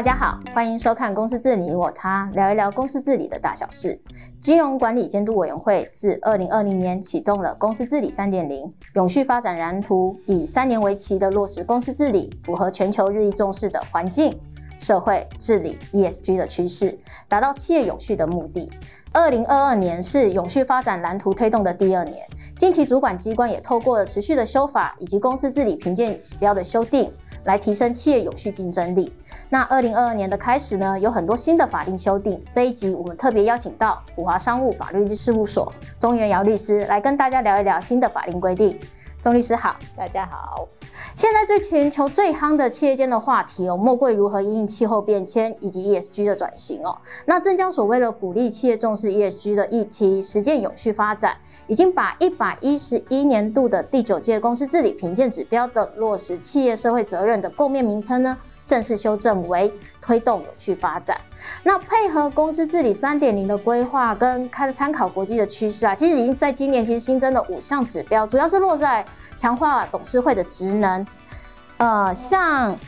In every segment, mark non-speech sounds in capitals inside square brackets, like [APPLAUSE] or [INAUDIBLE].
大家好，欢迎收看《公司治理我他》，聊一聊公司治理的大小事。金融管理监督委员会自二零二零年启动了公司治理三点零永续发展蓝图，以三年为期的落实公司治理，符合全球日益重视的环境、社会治理 ESG 的趋势，达到企业永续的目的。二零二二年是永续发展蓝图推动的第二年，近期主管机关也透过了持续的修法以及公司治理评鉴指标的修订。来提升企业有序竞争力。那二零二二年的开始呢，有很多新的法令修订。这一集我们特别邀请到普华商务法律事务所中原尧律师来跟大家聊一聊新的法令规定。钟律师好，大家好。现在最全球最夯的企业间的话题哦，莫过于如何因应气候变迁以及 ESG 的转型哦。那证交所为了鼓励企业重视 ESG 的议题，实践永续发展，已经把一百一十一年度的第九届公司治理评鉴指标的落实企业社会责任的构面名称呢，正式修正为推动永续发展。那配合公司治理三点零的规划跟开参考国际的趋势啊，其实已经在今年其实新增了五项指标，主要是落在强化董事会的职能，呃，像。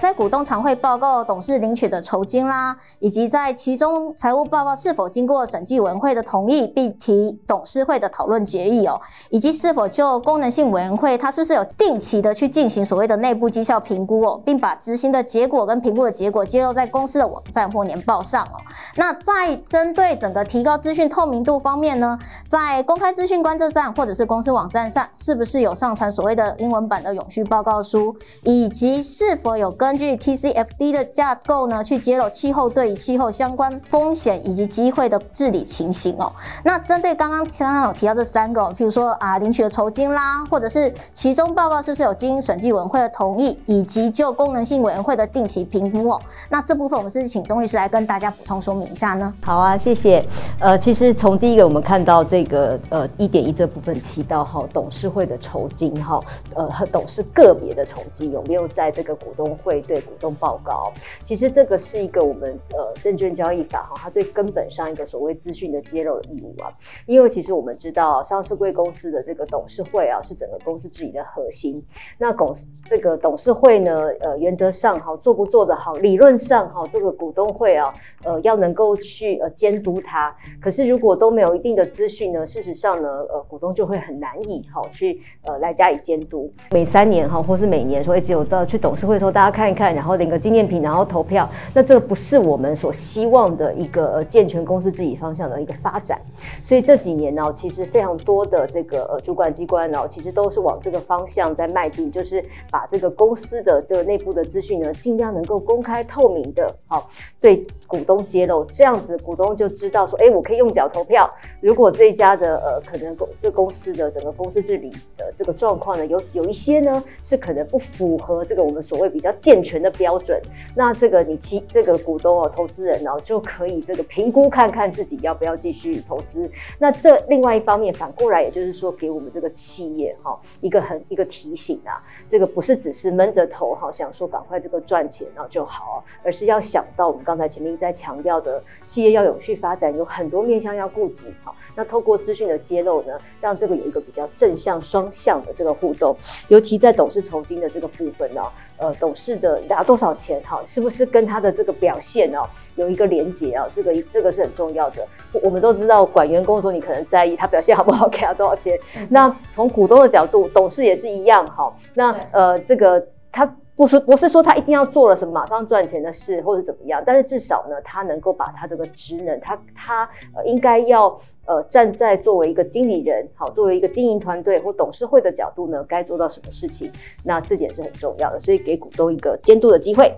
在股东常会报告董事领取的酬金啦，以及在其中财务报告是否经过审计委员会的同意，并提董事会的讨论决议哦，以及是否就功能性委员会，它是不是有定期的去进行所谓的内部绩效评估哦，并把执行的结果跟评估的结果揭露在公司的网站或年报上哦。那在针对整个提高资讯透明度方面呢，在公开资讯观测站或者是公司网站上，是不是有上传所谓的英文版的永续报告书，以及是否有根据 TCFD 的架构呢，去揭露气候对于气候相关风险以及机会的治理情形哦。那针对刚刚刚刚有提到这三个，譬如说啊，领取的酬金啦，或者是其中报告是不是有经审计委员会的同意，以及就功能性委员会的定期评估哦。那这部分我们是请钟律师来跟大家补充说明一下呢？好啊，谢谢。呃，其实从第一个我们看到这个呃一点一这部分提到哈，董事会的酬金哈，呃和董事个别的酬金有没有在这个股东会。会对股东报告，其实这个是一个我们呃证券交易法哈，它最根本上一个所谓资讯的揭露的义务啊。因为其实我们知道上市贵公司的这个董事会啊，是整个公司治理的核心。那董这个董事会呢，呃，原则上哈做不做得好，理论上哈这个股东会啊，呃，要能够去呃监督它。可是如果都没有一定的资讯呢，事实上呢，呃，股东就会很难以哈去呃来加以监督。每三年哈或是每年说，哎，只有到去董事会的时候，大家看。看一看，然后领个纪念品，然后投票，那这个不是我们所希望的一个呃健全公司治理方向的一个发展。所以这几年呢，其实非常多的这个呃主管机关呢，其实都是往这个方向在迈进，就是把这个公司的这个内部的资讯呢，尽量能够公开透明的，好对股东揭露，这样子股东就知道说，哎，我可以用脚投票。如果这一家的呃可能公这公司的整个公司治理的这个状况呢，有有一些呢是可能不符合这个我们所谓比较健健全的标准，那这个你其这个股东哦，投资人哦，就可以这个评估看看自己要不要继续投资。那这另外一方面反过来，也就是说给我们这个企业哈一个很一个提醒啊，这个不是只是闷着头哈想说赶快这个赚钱然后就好，而是要想到我们刚才前面一直在强调的，企业要永续发展，有很多面向要顾及哈。那透过资讯的揭露呢，让这个有一个比较正向双向的这个互动，尤其在董事酬金的这个部分呢，呃，董事。的拿多少钱哈，是不是跟他的这个表现哦有一个连结啊？这个这个是很重要的。我们都知道管员工的时候，你可能在意他表现好不好，[LAUGHS] 给他多少钱。那从股东的角度，董事也是一样哈。那呃，这个他。不是不是说他一定要做了什么马上赚钱的事，或者怎么样，但是至少呢，他能够把他这个职能，他他应该要呃站在作为一个经理人，好，作为一个经营团队或董事会的角度呢，该做到什么事情，那这点是很重要的，所以给股东一个监督的机会。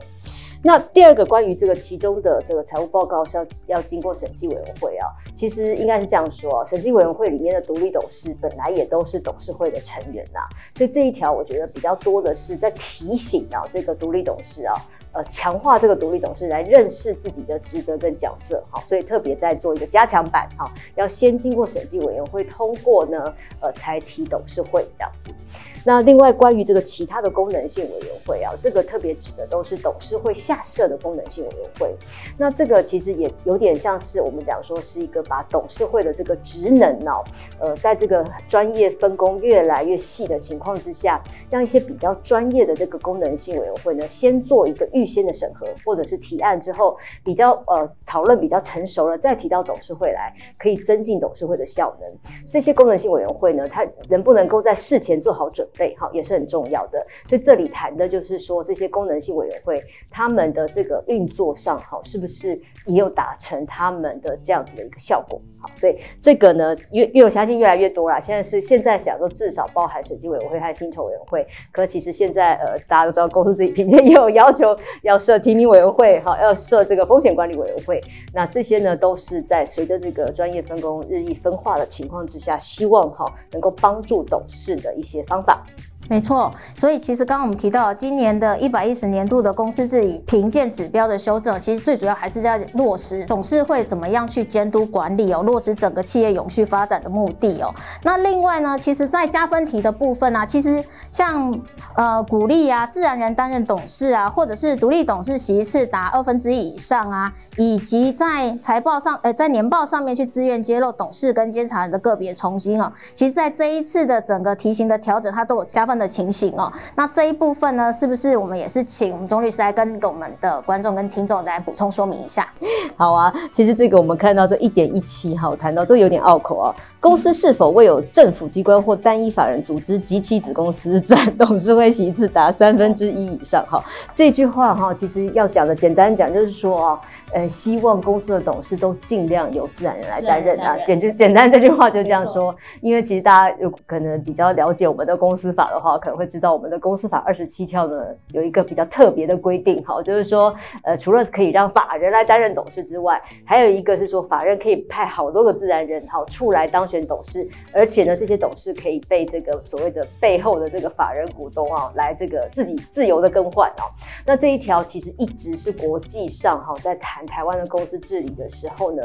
那第二个关于这个其中的这个财务报告是要要经过审计委员会啊，其实应该是这样说啊，审计委员会里面的独立董事本来也都是董事会的成员呐，所以这一条我觉得比较多的是在提醒啊这个独立董事啊。呃，强化这个独立董事来认识自己的职责跟角色，好，所以特别在做一个加强版，好，要先经过审计委员会通过呢，呃，才提董事会这样子。那另外关于这个其他的功能性委员会啊，这个特别指的都是董事会下设的功能性委员会。那这个其实也有点像是我们讲说是一个把董事会的这个职能哦，呃，在这个专业分工越来越细的情况之下，让一些比较专业的这个功能性委员会呢，先做一个预。预先的审核，或者是提案之后比较呃讨论比较成熟了，再提到董事会来，可以增进董事会的效能。这些功能性委员会呢，它能不能够在事前做好准备，哈，也是很重要的。所以这里谈的就是说，这些功能性委员会他们的这个运作上，哈，是不是也有达成他们的这样子的一个效果？好，所以这个呢，越越我相信越来越多啦。现在是现在想说，至少包含审计委员会和薪酬委员会。可其实现在呃，大家都知道，公司自己评鉴也有要求要设提名委员会，哈，要设这个风险管理委员会。那这些呢，都是在随着这个专业分工日益分化的情况之下，希望哈能够帮助董事的一些方法。没错，所以其实刚刚我们提到今年的一百一十年度的公司治理评鉴指标的修正，其实最主要还是在落实董事会怎么样去监督管理哦，落实整个企业永续发展的目的哦。那另外呢，其实在加分题的部分啊，其实像呃鼓励啊自然人担任董事啊，或者是独立董事席次达二分之一以上啊，以及在财报上呃在年报上面去自愿揭露董事跟监察人的个别酬金哦，其实在这一次的整个题型的调整，它都有加分的情形哦，那这一部分呢，是不是我们也是请我们钟律师来跟我们的观众跟听众来补充说明一下？好啊，其实这个我们看到这一点一七哈，谈到这个有点拗口啊。公司是否未有政府机关或单一法人组织及其子公司占董事会席次达 [LAUGHS] 三分之一以上？哈，这句话哈，其实要讲的简单讲就是说啊，呃，希望公司的董事都尽量由自然人来担任啊。简就简单这句话就这样说，因为其实大家有可能比较了解我们的公司法的话，可能会。知道我们的公司法二十七条呢，有一个比较特别的规定，哈，就是说，呃，除了可以让法人来担任董事之外，还有一个是说，法人可以派好多个自然人，哈，出来当选董事，而且呢，这些董事可以被这个所谓的背后的这个法人股东啊，来这个自己自由的更换哦。那这一条其实一直是国际上哈，在谈台湾的公司治理的时候呢，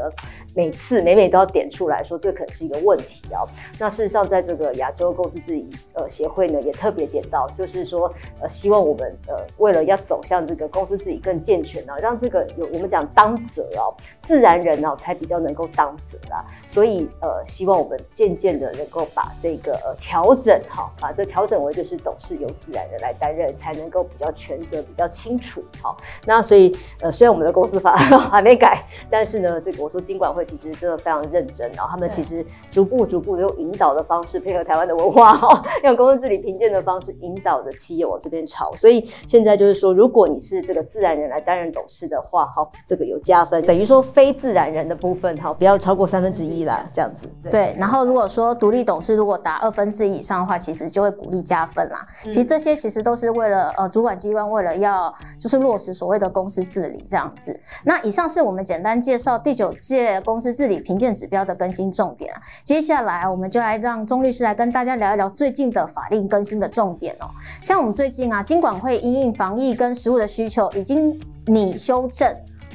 每次每每都要点出来说，这可能是一个问题啊。那事实上，在这个亚洲公司治理呃协会呢，也特别。点到就是说，呃，希望我们呃，为了要走向这个公司治理更健全呢，让这个有我们讲当责哦，自然人哦才比较能够当责啦。所以呃，希望我们渐渐的能够把这个呃调整哈，把这调整为就是董事由自然人来担任，才能够比较权责比较清楚。好，那所以呃，虽然我们的公司法 [LAUGHS] 还没改，但是呢，这个我说经管会其实真的非常认真，然后他们其实逐步逐步的用引导的方式配合台湾的文化哈，[LAUGHS] 让公司治理评鉴的方式。引导着企业往这边炒，所以现在就是说，如果你是这个自然人来担任董事的话，好，这个有加分，等于说非自然人的部分，好，不要超过三分之一啦，这样子。对，对，然后如果说独立董事如果达二分之一以上的话，其实就会鼓励加分啦。嗯、其实这些其实都是为了呃主管机关为了要就是落实所谓的公司治理这样子。那以上是我们简单介绍第九届公司治理评鉴指标的更新重点啊。接下来我们就来让钟律师来跟大家聊一聊最近的法令更新的重点。哦，像我们最近啊，金管会因应防疫跟食物的需求，已经拟修正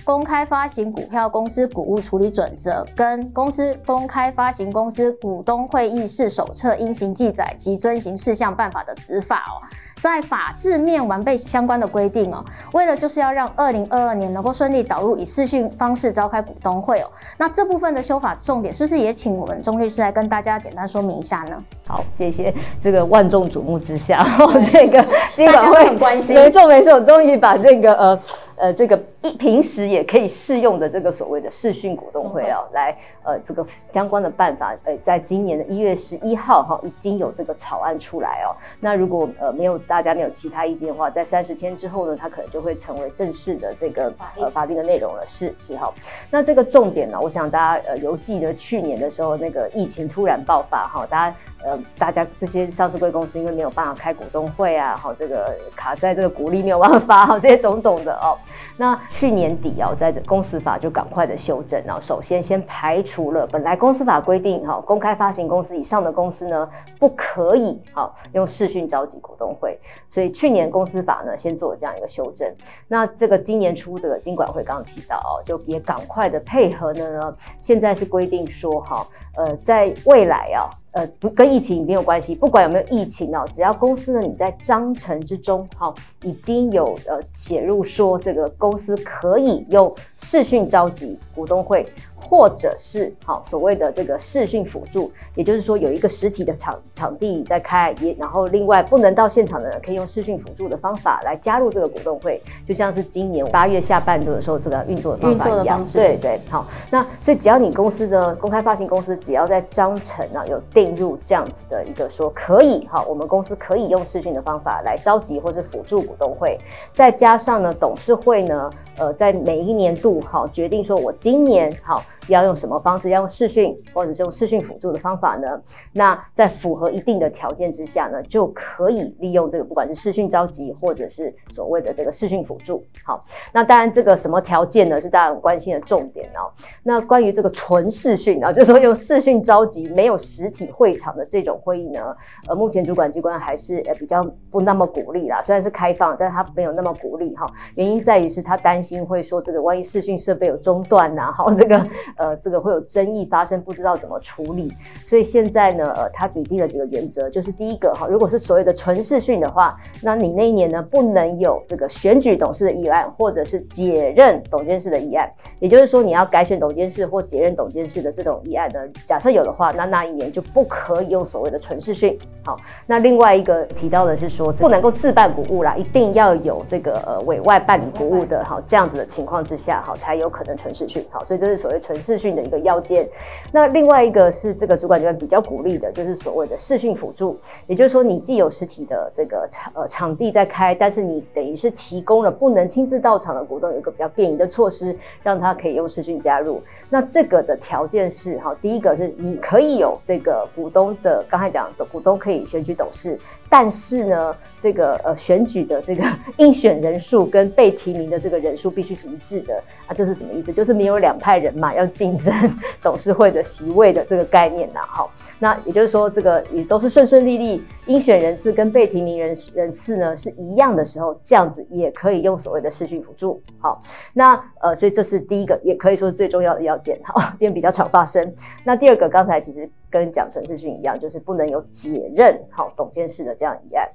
公开发行股票公司股务处理准则跟公司公开发行公司股东会议事手册应行记载及遵行事项办法的执法哦。在法制面完备相关的规定哦，为了就是要让二零二二年能够顺利导入以视讯方式召开股东会哦，那这部分的修法重点是不是也请我们钟律师来跟大家简单说明一下呢？好，谢谢这个万众瞩目之下，哦，这个金管会很关心，没错没错，终于把这个呃。呃，这个一平时也可以适用的这个所谓的视讯股东会啊，来呃这个相关的办法，呃，在今年的一月十一号哈，已经有这个草案出来哦。那如果呃没有大家没有其他意见的话，在三十天之后呢，它可能就会成为正式的这个呃法定的内容了。是是哈。那这个重点呢，我想大家呃犹记得去年的时候那个疫情突然爆发哈，大家。呃，大家这些上市贵公司因为没有办法开股东会啊，好，这个卡在这个股利没有办法发，好，这些种种的哦。那去年底啊，在公司法就赶快的修正，然后首先先排除了本来公司法规定哈，公开发行公司以上的公司呢，不可以好用视讯召集股东会，所以去年公司法呢先做了这样一个修正。那这个今年初这个金管会刚刚提到哦，就也赶快的配合呢，现在是规定说哈，呃，在未来啊。呃，不跟疫情没有关系，不管有没有疫情哦，只要公司呢，你在章程之中，哈，已经有呃写入说这个公司可以用视讯召集股东会，或者是好所谓的这个视讯辅助，也就是说有一个实体的场场地在开，也然后另外不能到现场的人可以用视讯辅助的方法来加入这个股东会，就像是今年八月下半度的时候这个运作的方法一样。对对，好，那所以只要你公司的公开发行公司只要在章程啊有定入这样子的一个说可以哈，我们公司可以用视讯的方法来召集或是辅助股东会，再加上呢董事会呢呃在每一年度哈决定说我今年好。要用什么方式？要用视讯，或者是用视讯辅助的方法呢？那在符合一定的条件之下呢，就可以利用这个，不管是视讯召集，或者是所谓的这个视讯辅助。好，那当然这个什么条件呢？是大家很关心的重点哦。那关于这个纯视讯啊，就是说用视讯召集，没有实体会场的这种会议呢，呃，目前主管机关还是呃比较不那么鼓励啦。虽然是开放，但是他没有那么鼓励哈。原因在于是他担心会说这个万一视讯设备有中断呐，好这个。呃，这个会有争议发生，不知道怎么处理，所以现在呢，呃，他拟定了几个原则，就是第一个哈，如果是所谓的纯视讯的话，那你那一年呢不能有这个选举董事的议案，或者是解任董监事的议案，也就是说你要改选董监事或解任董监事的这种议案呢，假设有的话，那那一年就不可以用所谓的纯视讯。好，那另外一个提到的是说，不能够自办股务啦，一定要有这个呃委外办理股务的，好，这样子的情况之下，好，才有可能纯视讯。好，所以这是所谓纯。视讯的一个要件，那另外一个是这个主管机关比较鼓励的，就是所谓的视讯辅助，也就是说你既有实体的这个场呃场地在开，但是你等于是提供了不能亲自到场的股东有一个比较便宜的措施，让他可以用视讯加入。那这个的条件是哈，第一个是你可以有这个股东的，刚才讲的股东可以选举董事，但是呢，这个呃选举的这个应选人数跟被提名的这个人数必须是一致的啊，这是什么意思？就是你有两派人马要。竞争董事会的席位的这个概念呐，好，那也就是说，这个也都是顺顺利利，应选人次跟被提名人人次呢是一样的时候，这样子也可以用所谓的视讯辅助，好，那呃，所以这是第一个，也可以说最重要的要件，好，因为比较常发生。那第二个，刚才其实。跟讲纯视讯一样，就是不能有解任好董监事的这样议案。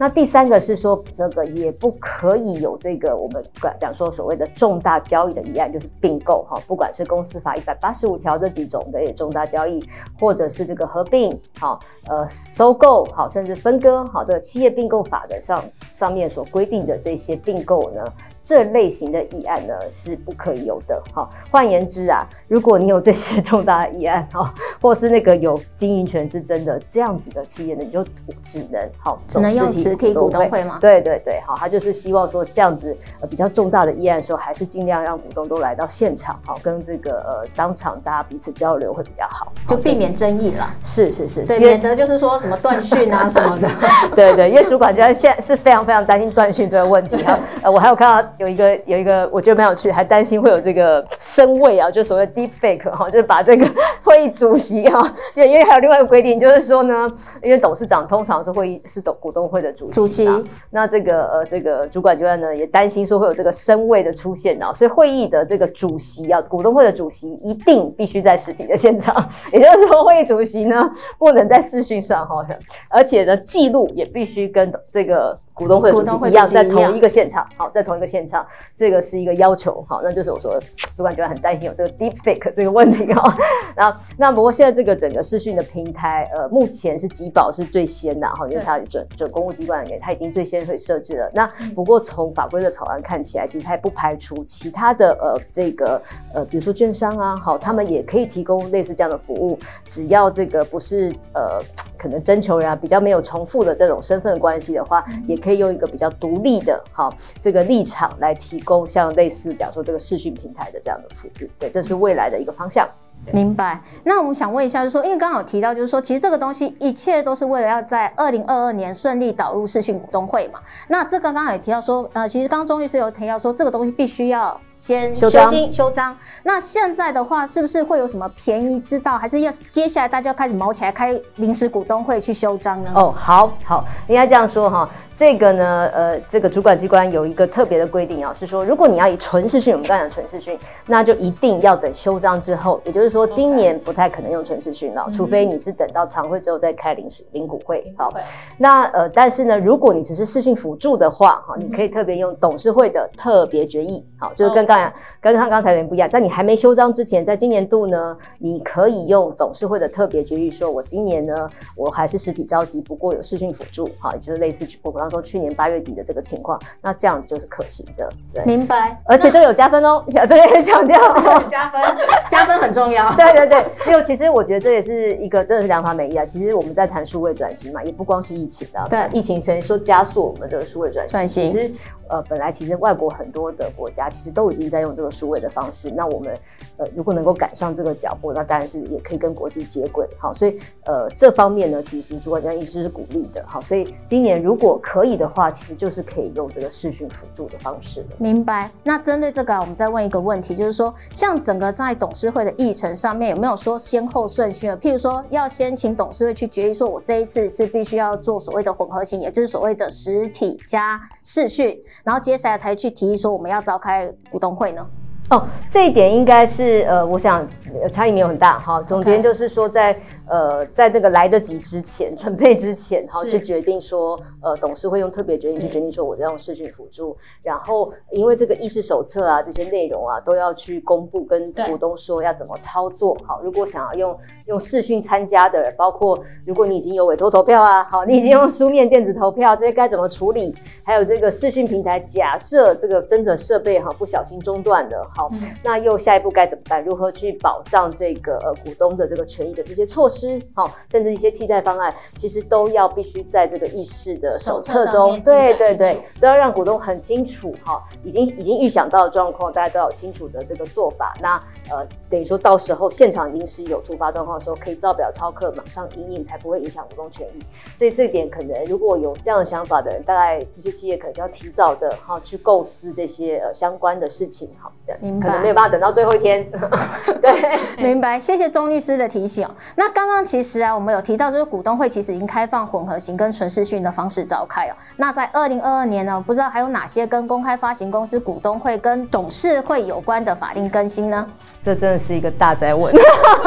那第三个是说，这个也不可以有这个我们讲说所谓的重大交易的议案，就是并购哈，不管是公司法一百八十五条这几种的重大交易，或者是这个合并哈呃收购好，甚至分割好，这个企业并购法的上上面所规定的这些并购呢。这类型的议案呢是不可以有的。好，换言之啊，如果你有这些重大的议案哈，[LAUGHS] 或是那个有经营权之争的这样子的企业呢，你就只能好，只能用实体股东会吗？对对对，好，他就是希望说这样子呃比较重大的议案的时候，还是尽量让股东都来到现场，好，跟这个呃当场大家彼此交流会比较好，就避免争议了。是是是，对，免得就是说什么断讯啊 [LAUGHS] 什么的。对对，因为主管觉得现在是非常非常担心断讯这个问题啊。[LAUGHS] 呃，我还有看到。有一个有一个，我觉得蛮有趣，还担心会有这个声位啊，就所谓 deep fake 哈，就是把这个 [LAUGHS] 会议主席哈，对，因为还有另外一个规定，就是说呢，因为董事长通常是会议是董股东会的主席，主席，那这个呃这个主管机关呢也担心说会有这个声位的出现啊，所以会议的这个主席啊，股东会的主席一定必须在实体的现场，[LAUGHS] 也就是说会议主席呢不能在视讯上哈，而且呢记录也必须跟这个。股东会主席一样，在同一个现场，好，在同一个现场，这个是一个要求，好，那就是我说主管觉得很担心有这个 deep fake 这个问题哈。[LAUGHS] 然后，那不过现在这个整个视讯的平台，呃，目前是集保是最先的哈，因为它准准公务机关也它已经最先会设置了。那不过从法规的草案看起来，其实它也不排除其他的呃这个呃，比如说券商啊，好，他们也可以提供类似这样的服务，只要这个不是呃。可能征求人啊比较没有重复的这种身份关系的话，也可以用一个比较独立的哈这个立场来提供像类似讲说这个视讯平台的这样的服务，对，这是未来的一个方向。明白。那我们想问一下，就是说，因为刚刚有提到，就是说，其实这个东西一切都是为了要在二零二二年顺利导入视讯股东会嘛。那这个刚刚也提到说，呃，其实刚刚钟律师有提到说，这个东西必须要先修经修章。那现在的话，是不是会有什么便宜之道，还是要接下来大家要开始卯起来开临时股东会去修章呢？哦，好好，应该这样说哈。这个呢，呃，这个主管机关有一个特别的规定啊，是说，如果你要以纯视讯，我们刚才讲纯视讯，那就一定要等修章之后，也就是。就是说今年不太可能用纯视讯了.除非你是等到常会之后再开临时临股会。好，那呃，但是呢，如果你只是视讯辅助的话，哈，你可以特别用董事会的特别决议，好，就是跟刚.跟他刚才有点不一样，在你还没修章之前，在今年度呢，你可以用董事会的特别决议，说我今年呢，我还是实体召集，不过有视讯辅助，好，也就是类似我刚刚说去年八月底的这个情况，那这样就是可行的，对，明白，而且这个有加分哦，小这边也强调，[LAUGHS] 加分，[LAUGHS] 加分很重要，对对 [LAUGHS] 对，因为其实我觉得这也是一个真的是良法美意啊，其实我们在谈数位转型嘛，也不光是疫情的，对，疫情先说加速我们的数位转型，转型，其实呃本来其实外国很多的国家其实都已经在用这个数位的方式，那我们呃如果能够赶上这个脚步，那当然是也可以跟国际接轨，好，所以呃这方面呢，其实主管机关一直是鼓励的，好，所以今年如果可以的话，其实就是可以用这个视讯辅助的方式。明白。那针对这个啊，我们再问一个问题，就是说，像整个在董事会的议程上面有没有说先后顺序呢？譬如说，要先请董事会去决议，说我这一次是必须要做所谓的混合型，也就是所谓的实体加视讯，然后接下来才去提议说我们要召开股东会呢？哦，这一点应该是呃，我想差异没有很大哈。总结就是说在，在呃，在这个来得及之前，[LAUGHS] 准备之前，哈去决定说，呃，董事会用特别决定去决定说，我要用视讯辅助。然后，因为这个议事手册啊，这些内容啊，都要去公布，跟股东说要怎么操作。好，如果想要用用视讯参加的人，包括如果你已经有委托投票啊，好，你已经用书面电子投票，这些该怎么处理？还有这个视讯平台，假设这个真的设备哈不小心中断了。好，嗯、那又下一步该怎么办？如何去保障这个呃股东的这个权益的这些措施？好，甚至一些替代方案，其实都要必须在这个议事的手册中，对对对，都要让股东很清楚哈，已经已经预想到的状况，大家都要有清楚的这个做法。那呃，等于说到时候现场临时有突发状况的时候，可以照表操课，马上应应，才不会影响股东权益。所以这点可能如果有这样的想法的人，大概这些企业可能就要提早的哈去构思这些呃相关的事情，好的，明白。没有办法等到最后一天，[LAUGHS] 对，明白。谢谢钟律师的提醒。那刚刚其实啊，我们有提到，就是股东会其实已经开放混合型跟纯视讯的方式召开哦。那在二零二二年呢，不知道还有哪些跟公开发行公司股东会跟董事会有关的法令更新呢？这真的是一个大灾问。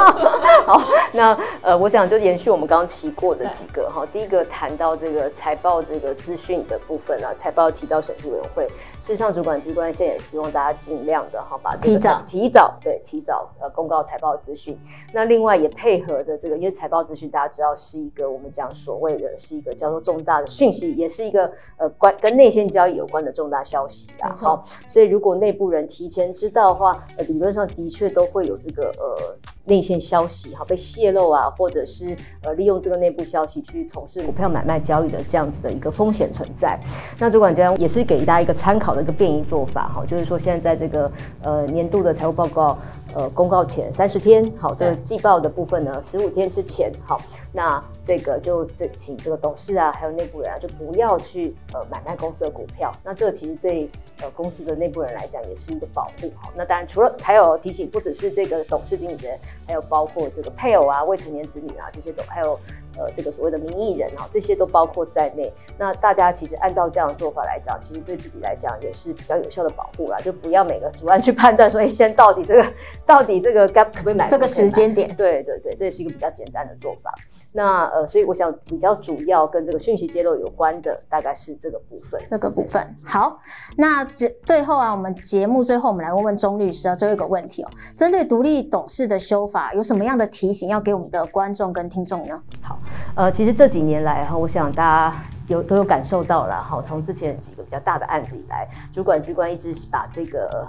[LAUGHS] 好，那呃，我想就延续我们刚刚提过的几个哈。第一个谈到这个财报这个资讯的部分啊，财报提到审计委员会，事实上主管机关现在也希望大家尽量的哈，把这个提早提早对提早呃公告财报资讯。那另外也配合的这个，因为财报资讯大家知道是一个我们讲所谓的是一个叫做重大的讯息，也是一个呃关跟内线交易有关的重大消息啊。好，所以如果内部人提前知道的话，呃，理论上的确。都会有这个呃内线消息哈被泄露啊，或者是呃利用这个内部消息去从事股票买卖交易的这样子的一个风险存在。那主管家也是给大家一个参考的一个便宜做法哈，就是说现在在这个呃年度的财务报告。呃，公告前三十天，好，这个季报的部分呢，十五天之前，好，那这个就这请这个董事啊，还有内部人啊，就不要去呃买卖公司的股票。那这个其实对呃公司的内部人来讲也是一个保护。好，那当然除了还有提醒，不只是这个董事经理人，还有包括这个配偶啊、未成年子女啊这些都还有。呃，这个所谓的名义人哈，这些都包括在内。那大家其实按照这样的做法来讲，其实对自己来讲也是比较有效的保护啦。就不要每个主案去判断说，哎，现在到底这个到底这个该可不可以买？这个时间点，对对对，这也是一个比较简单的做法。那呃，所以我想比较主要跟这个讯息揭露有关的，大概是这个部分。这个部分好。那最最后啊，我们节目最后我们来问问钟律师啊，最后一个问题哦，针对独立董事的修法，有什么样的提醒要给我们的观众跟听众呢？好。呃，其实这几年来哈，我想大家有都有感受到了哈，从之前几个比较大的案子以来，主管机关一直把这个。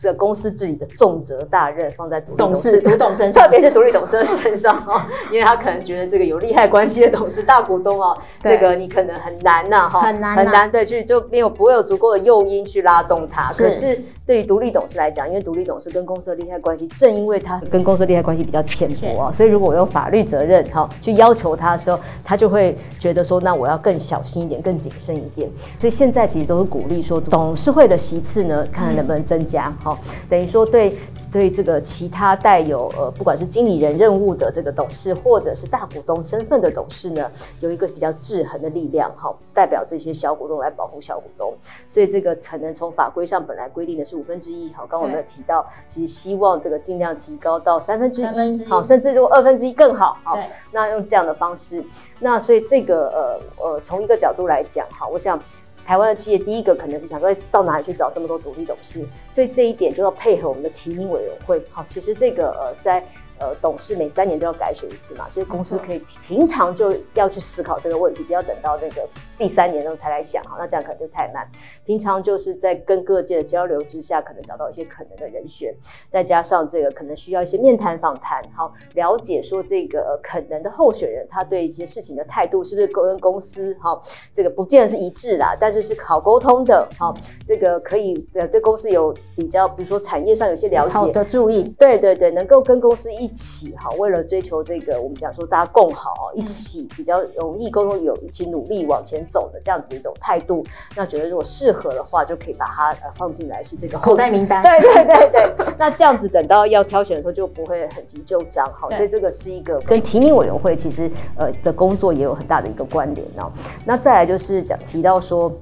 这个公司治理的重责大任放在独董事、独董身上，[LAUGHS] 特别是独立董事的身上哦，因为他可能觉得这个有利害关系的董事、大股东哦，这个你可能很难呐哈，很难很难对，去就没有不会有足够的诱因去拉动他。可是对于独立董事来讲，因为独立董事跟公司的利害关系，正因为他跟公司的利害关系比较浅薄啊，所以如果我用法律责任哈去要求他的时候，他就会觉得说，那我要更小心一点，更谨慎一点。所以现在其实都是鼓励说，董事会的席次呢，看看能不能增加哈。等于说对对这个其他带有呃不管是经理人任务的这个董事，或者是大股东身份的董事呢，有一个比较制衡的力量，哈代表这些小股东来保护小股东。所以这个可能从法规上本来规定的是五分之一。好，刚刚我们有提到，其实希望这个尽量提高到三分之一，好，甚至如果二分之一更好。好，那用这样的方式，那所以这个呃呃，从一个角度来讲，哈，我想台湾的企业第一个可能是想说，到哪里去找这么多独立董事？所以这一点就要配合我们的提名委员会。好，其实这个呃在。呃，董事每三年都要改选一次嘛，所以公司可以平常就要去思考这个问题，不要等到那个第三年的时候才来想，哈，那这样可能就太慢。平常就是在跟各界的交流之下，可能找到一些可能的人选，再加上这个可能需要一些面谈访谈，好，了解说这个可能的候选人他对一些事情的态度是不是跟公司好，这个不见得是一致啦，但是是好沟通的，好，这个可以呃对公司有比较，比如说产业上有些了解，好的注意，对对对，能够跟公司一。一起哈，为了追求这个，我们讲说大家共好，一起比较容易沟通，有一起努力往前走的这样子的一种态度。那觉得如果适合的话，就可以把它呃放进来，是这个口袋名单。[LAUGHS] 对对对对，那这样子等到要挑选的时候就不会很急就章。好，所以这个是一个跟提名委员会其实呃的工作也有很大的一个关联哦。那再来就是讲提到说。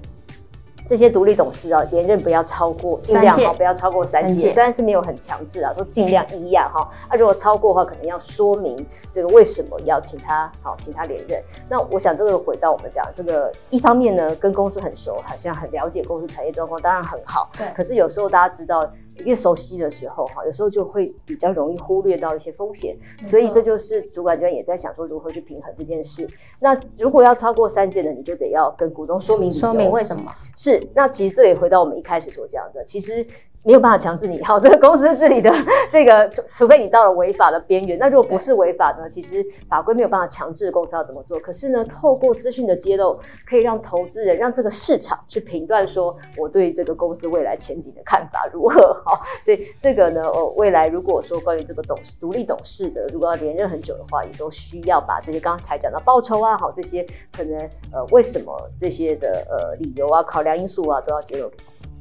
这些独立董事啊，连任不要超过，尽量哈不要超过三届，虽然是没有很强制啊，都尽量一样哈。那如果超过的话，可能要说明这个为什么要请他好，请他连任。那我想这个回到我们讲这个，一方面呢，跟公司很熟，好像很了解公司产业状况，当然很好。对。可是有时候大家知道。越熟悉的时候，哈，有时候就会比较容易忽略到一些风险，所以这就是主管机关也在想说如何去平衡这件事。那如果要超过三件的，你就得要跟股东说明，说明为什么？是，那其实这也回到我们一开始所讲的，其实。没有办法强制你，好，这个公司治理的 [LAUGHS] 这个，除除非你到了违法的边缘。那如果不是违法呢？其实法规没有办法强制公司要怎么做。可是呢，透过资讯的揭露，可以让投资人、让这个市场去评断说，我对这个公司未来前景的看法如何。好，[LAUGHS] 所以这个呢，哦，未来如果说关于这个董事、独立董事的，如果要连任很久的话，也都需要把这些刚才讲到报酬啊，好，这些可能呃，为什么这些的呃理由啊、考量因素啊，都要揭露给。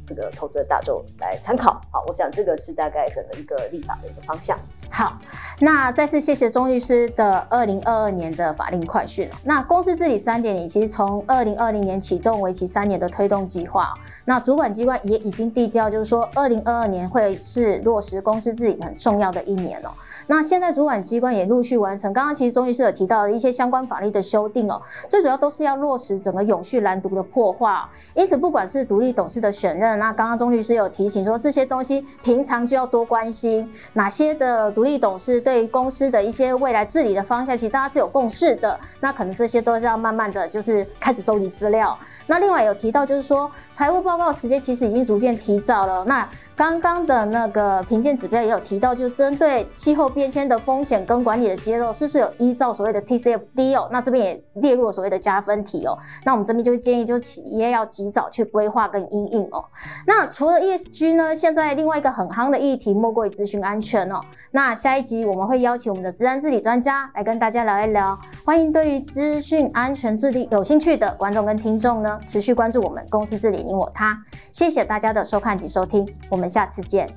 这个投资的大众来参考，好，我想这个是大概整个一个立法的一个方向。好，那再次谢谢钟律师的二零二二年的法令快讯。那公司治理三点零其实从二零二零年启动，为期三年的推动计划。那主管机关也已经定调，就是说二零二二年会是落实公司治理很重要的一年哦。那现在主管机关也陆续完成，刚刚其实钟律师有提到的一些相关法律的修订哦，最主要都是要落实整个永续蓝图的破坏。因此，不管是独立董事的选任，那刚刚钟律师有提醒说，这些东西平常就要多关心哪些的独独立董事对于公司的一些未来治理的方向，其实大家是有共识的。那可能这些都是要慢慢的就是开始收集资料。那另外有提到就是说，财务报告时间其实已经逐渐提早了。那刚刚的那个评鉴指标也有提到，就是针对气候变迁的风险跟管理的揭露，是不是有依照所谓的 TCFD 哦？那这边也列入了所谓的加分题哦。那我们这边就会建议，就是企业要及早去规划跟应应哦。那除了 ESG 呢，现在另外一个很夯的议题莫过于资讯安全哦。那那下一集我们会邀请我们的资安治理专家来跟大家聊一聊。欢迎对于资讯安全治理有兴趣的观众跟听众呢，持续关注我们公司治理你我他。谢谢大家的收看及收听，我们。下次见。